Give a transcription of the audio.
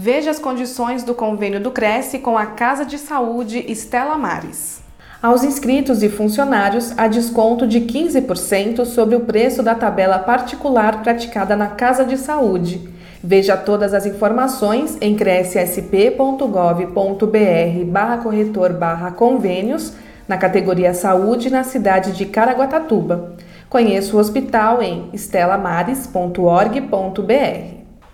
Veja as condições do convênio do Cresce com a Casa de Saúde Estela Mares. Aos inscritos e funcionários, há desconto de 15% sobre o preço da tabela particular praticada na Casa de Saúde. Veja todas as informações em crescsp.gov.br barra corretor barra convênios na categoria Saúde na cidade de Caraguatatuba. Conheça o hospital em estelamares.org.br.